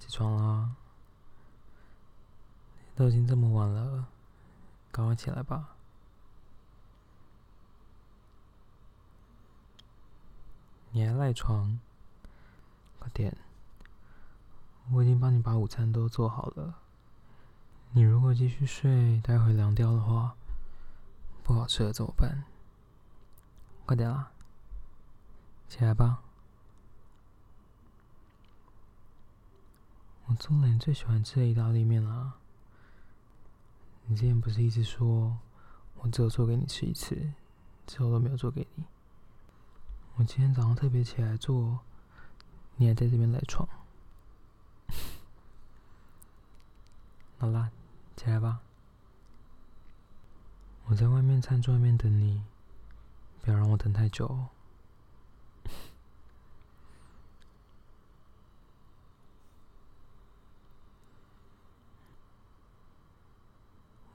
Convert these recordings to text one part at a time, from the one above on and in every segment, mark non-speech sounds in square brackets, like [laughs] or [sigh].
起床啦！都已经这么晚了，赶快起来吧！你还赖床？快点！我已经帮你把午餐都做好了。你如果继续睡，待会凉掉的话，不好吃了怎么办？快点啦！起来吧！我做了你最喜欢吃的意大利面啦。你之前不是一直说我只有做给你吃一次，之后都没有做给你？我今天早上特别起来做，你还在这边赖床。好啦，起来吧。我在外面餐桌外面等你，不要让我等太久。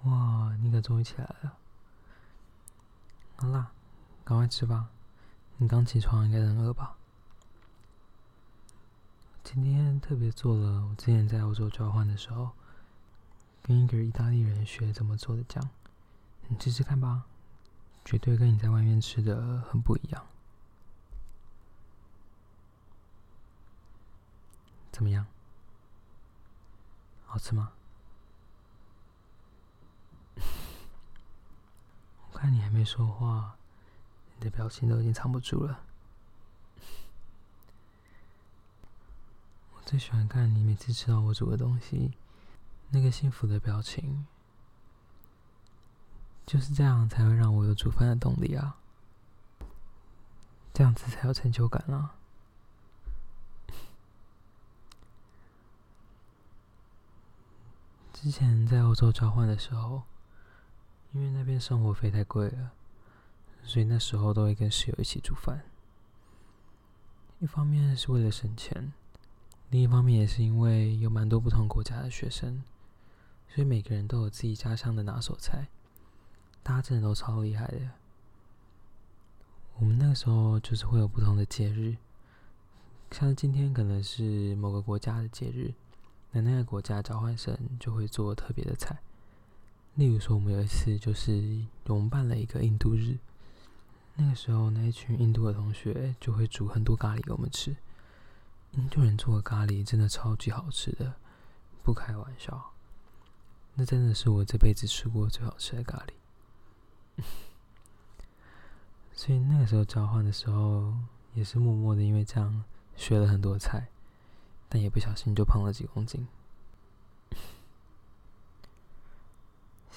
哦，你可终于起来了。好啦，赶快吃吧。你刚起床，应该很饿吧？今天特别做了我之前在欧洲交换的时候，跟一个意大利人学怎么做的酱，你试试看吧，绝对跟你在外面吃的很不一样。怎么样？好吃吗？我看你还没说话。你的表情都已经藏不住了。我最喜欢看你每次吃到我煮的东西，那个幸福的表情。就是这样才会让我有煮饭的动力啊！这样子才有成就感啊！[laughs] 之前在欧洲交换的时候，因为那边生活费太贵了。所以那时候都会跟室友一起煮饭，一方面是为了省钱，另一方面也是因为有蛮多不同国家的学生，所以每个人都有自己家乡的拿手菜，大家真的都超厉害的。我们那个时候就是会有不同的节日，像今天可能是某个国家的节日，那那个国家交换生就会做特别的菜。例如说，我们有一次就是我们办了一个印度日。那个时候，那一群印度的同学就会煮很多咖喱给我们吃。印度人做的咖喱真的超级好吃的，不开玩笑。那真的是我这辈子吃过最好吃的咖喱。[laughs] 所以那个时候交换的时候，也是默默的，因为这样学了很多菜，但也不小心就胖了几公斤。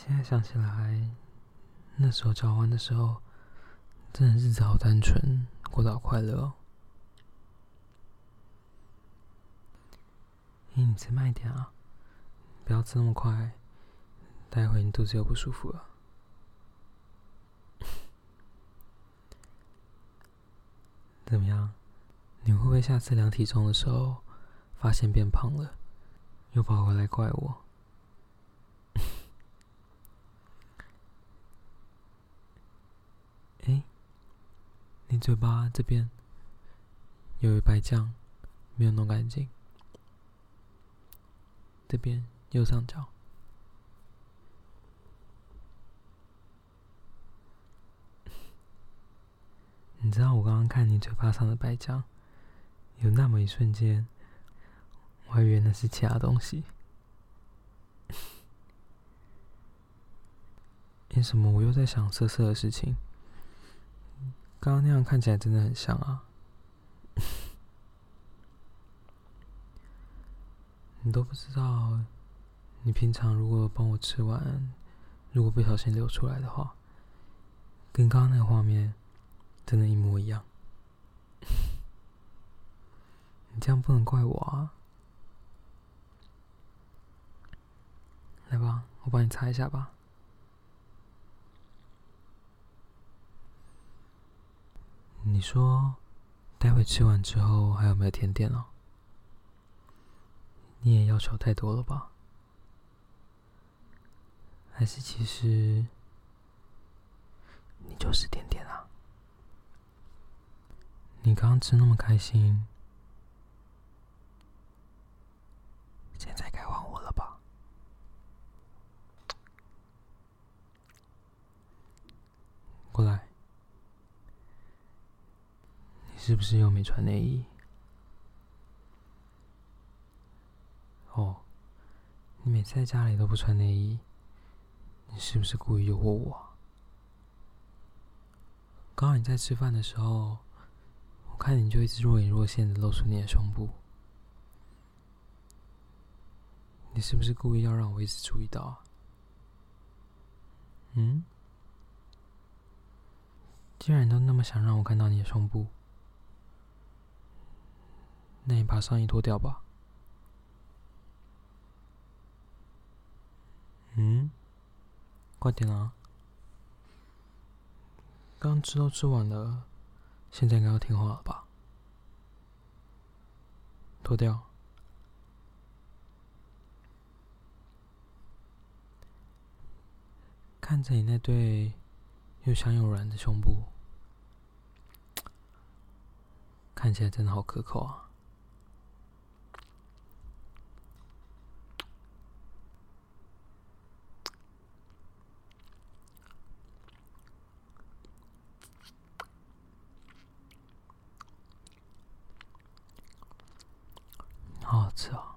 现在想起来，那时候交换的时候。真的日子好单纯，过得好快乐哦。哎，你吃慢一点啊，不要吃那么快，待会你肚子又不舒服了。[laughs] 怎么样？你会不会下次量体重的时候，发现变胖了，又跑回来怪我？你嘴巴这边有一白浆，没有弄干净。这边右上角，[laughs] 你知道我刚刚看你嘴巴上的白浆，有那么一瞬间，我还以为那是其他东西。[laughs] 为什么我又在想色色的事情？刚刚那样看起来真的很像啊！[laughs] 你都不知道，你平常如果帮我吃完，如果不小心流出来的话，跟刚刚那个画面真的一模一样。[laughs] 你这样不能怪我啊！来吧，我帮你擦一下吧。你说，待会吃完之后还有没有甜点哦？你也要求太多了吧？还是其实你就是甜点啊？你刚刚吃那么开心，现在是不是又没穿内衣？哦，你每次在家里都不穿内衣，你是不是故意诱惑我？刚刚你在吃饭的时候，我看你就一直若隐若现的露出你的胸部，你是不是故意要让我一直注意到啊？嗯？既然你都那么想让我看到你的胸部，那你把上衣脱掉吧。嗯？快点啊！刚吃都吃完了，现在应该要听话了吧？脱掉。看着你那对又香又软的胸部，看起来真的好可口啊！好好吃啊！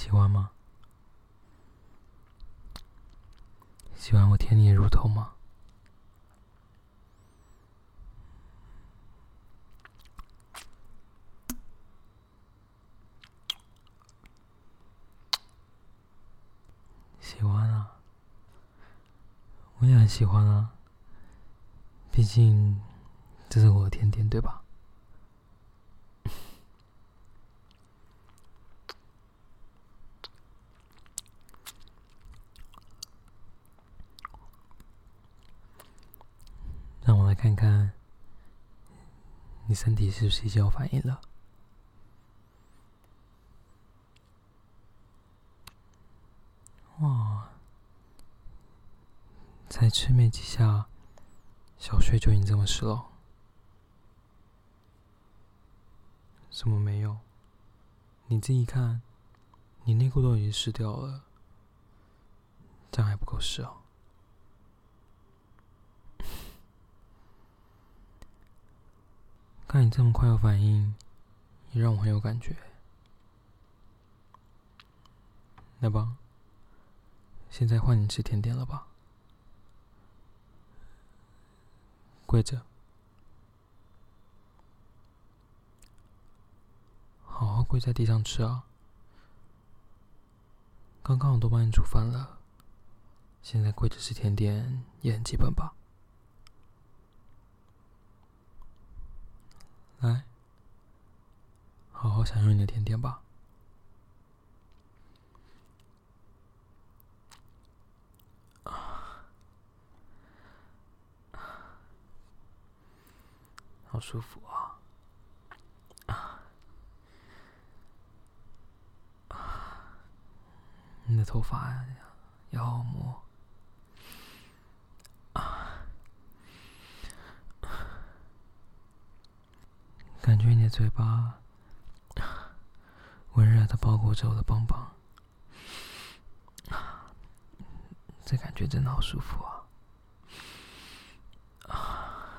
喜欢吗？喜欢我舔你的乳头吗？喜欢啊！我也很喜欢啊。毕竟，这是我的甜甜，对吧？看看，你身体是不是已经有反应了？哇，才吃没几下。小睡就已经这么湿了？什么没有？你自己看，你内裤都已经湿掉了，这样还不够湿哦。看你这么快有反应，也让我很有感觉。来吧，现在换你吃甜点了吧。跪着，好好跪在地上吃啊！刚刚我都帮你煮饭了，现在跪着吃甜点也很基本吧？来，好好享用你的甜点吧。好舒服啊！啊啊！你的头发也好好摸啊！感觉你的嘴巴温热的包裹着我的棒棒，这感觉真的好舒服啊！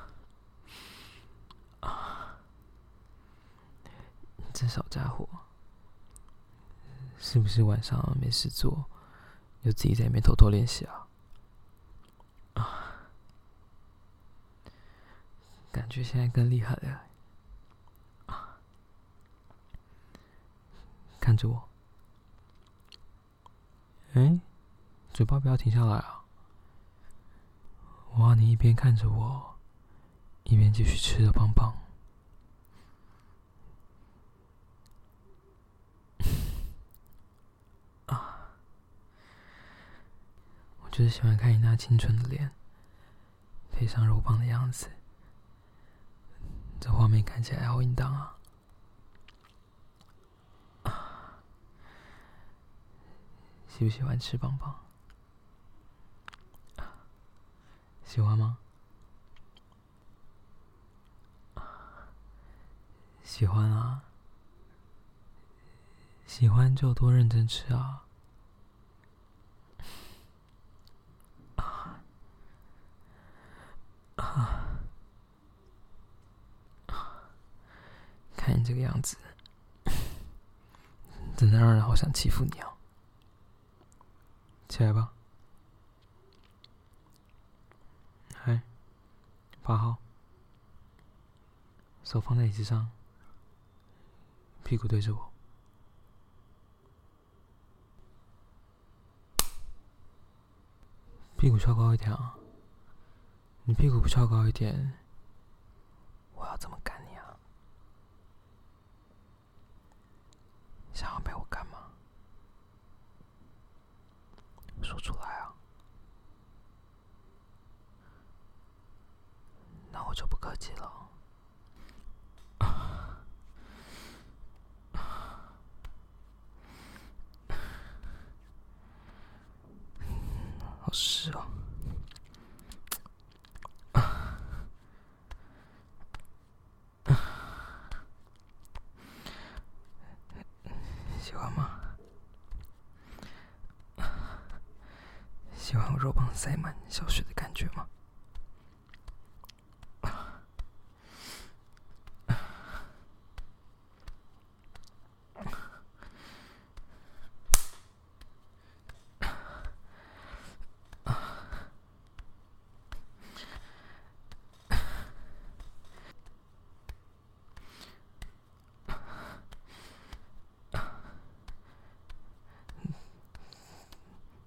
这小家伙，是不是晚上没事做，又自己在里面偷偷练习啊？啊，感觉现在更厉害了。啊，看着我，哎，嘴巴不要停下来啊！我要你一边看着我，一边继续吃着棒棒。[laughs] 啊！我就是喜欢看你那清纯的脸，配上肉棒的样子，这画面看起来好淫荡啊！喜不喜欢吃棒棒？喜欢吗？喜欢啊，喜欢就多认真吃啊。看你这个样子，真的让人好想欺负你啊！起来吧，来，八号，手放在椅子上，屁股对着我，屁股翘高一点啊！你屁股不翘高一点，我要怎么干你啊？想要被我干吗？说出来啊！那我就不客气了。好湿哦。喜欢吗？喜欢我肉棒塞满小雪的感觉吗？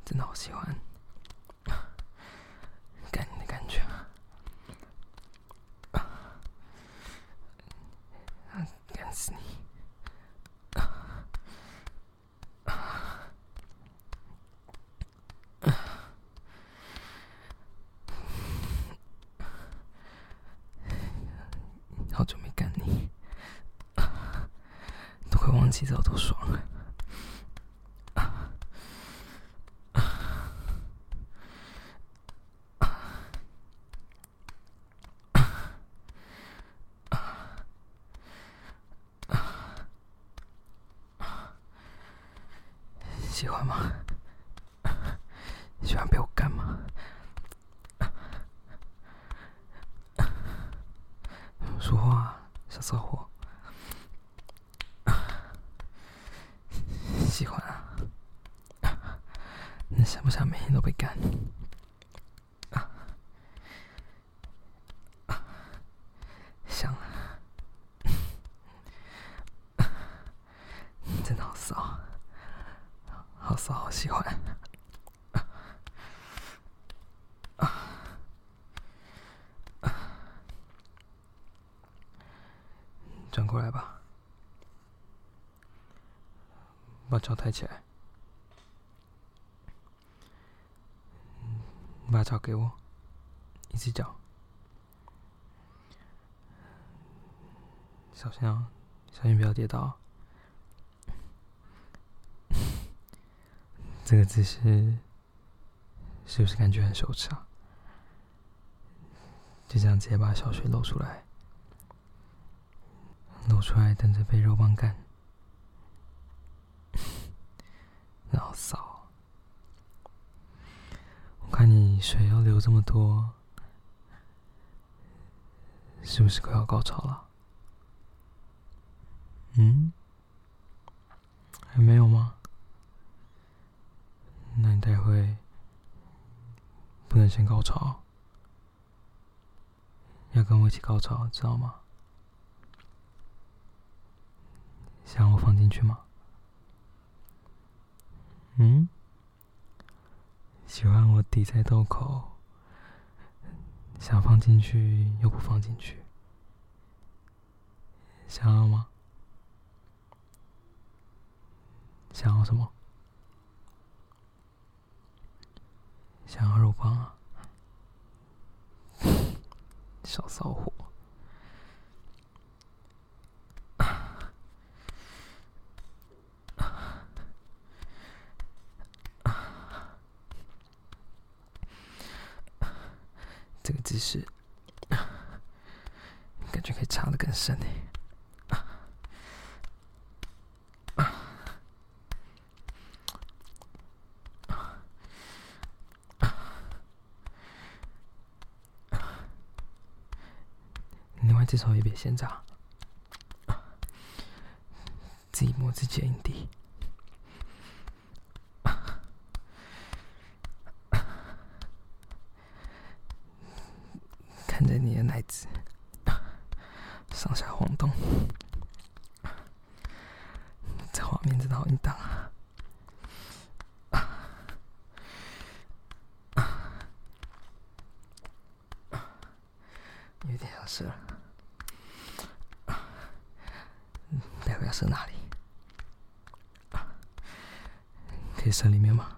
真的好喜欢干你的感觉，干死你！好久没干你，都快忘记这有多爽了。喜欢吗？[laughs] 喜欢被我干吗？说话，小骚货。喜欢啊？你想不想每天都被干？想。真的好骚。好骚，好喜欢。转过来吧，把脚抬起来，把脚给我，一只脚，小心啊，小心不要跌倒。[laughs] 这个姿势是不是感觉很羞耻啊？就这样直接把小穴露出来，露出来等着被肉棒干，[laughs] 老骚。我看你水要流这么多，是不是快要高潮了？嗯？还没有吗？那你待会不能先高潮，要跟我一起高潮，知道吗？想我放进去吗？嗯？喜欢我抵在洞口，想放进去又不放进去，想要吗？想要什么？想要肉棒啊，[laughs] 小骚货！这个姿势，感觉可以插的更深呢。另外，这手也别先扎，自己摸自己的阴蒂。看着你的奶子上下晃动，这画面真的好淫荡啊！有点要射了，是哪里？可以省里面吗？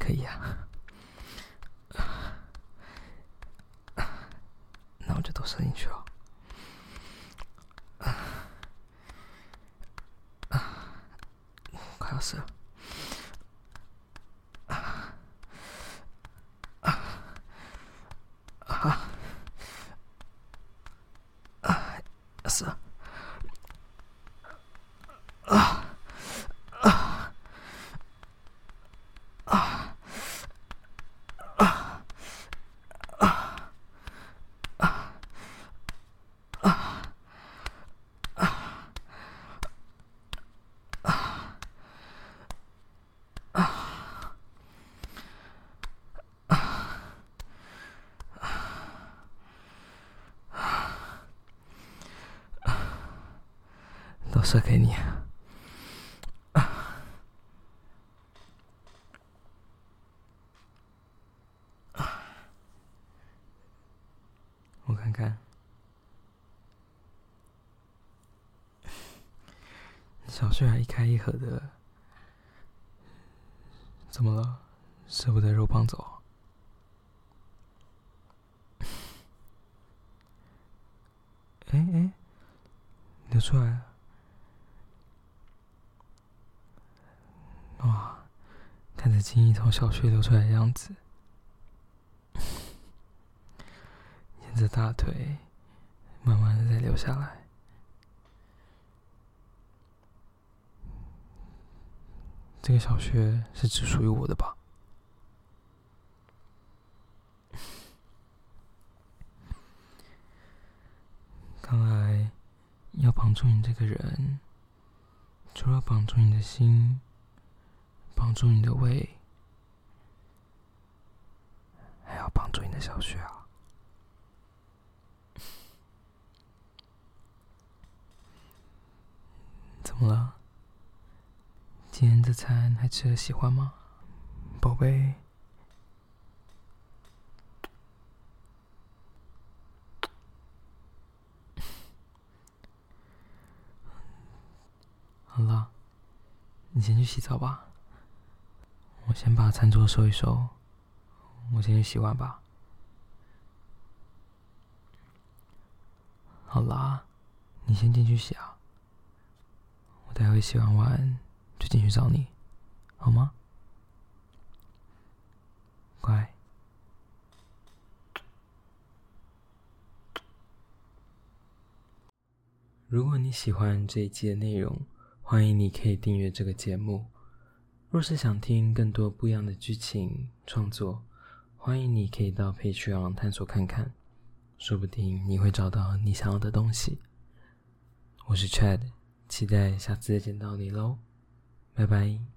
可以啊，那我就都射进去了。快要射了。射。射给你。我看看，小穴还一开一合的，怎么了？舍不得肉棒走？哎 [laughs] 哎，流出来了！哇，看着精液从小穴流出来的样子。沿着大腿，慢慢的再流下来。这个小穴是只属于我的吧？看来要绑住你这个人，除了绑住你的心，帮助你的胃，还要帮助你的小穴啊！[laughs] 怎么了？今天这餐还吃的喜欢吗，宝贝？[laughs] 好了，你先去洗澡吧。我先把餐桌收一收，我先去洗碗吧。好啦，你先进去洗啊。我待会洗完碗就进去找你，好吗？乖。如果你喜欢这一期的内容，欢迎你可以订阅这个节目。若是想听更多不一样的剧情创作，欢迎你可以到 Patreon 探索看看，说不定你会找到你想要的东西。我是 Chad。期待下次再见到你喽，拜拜。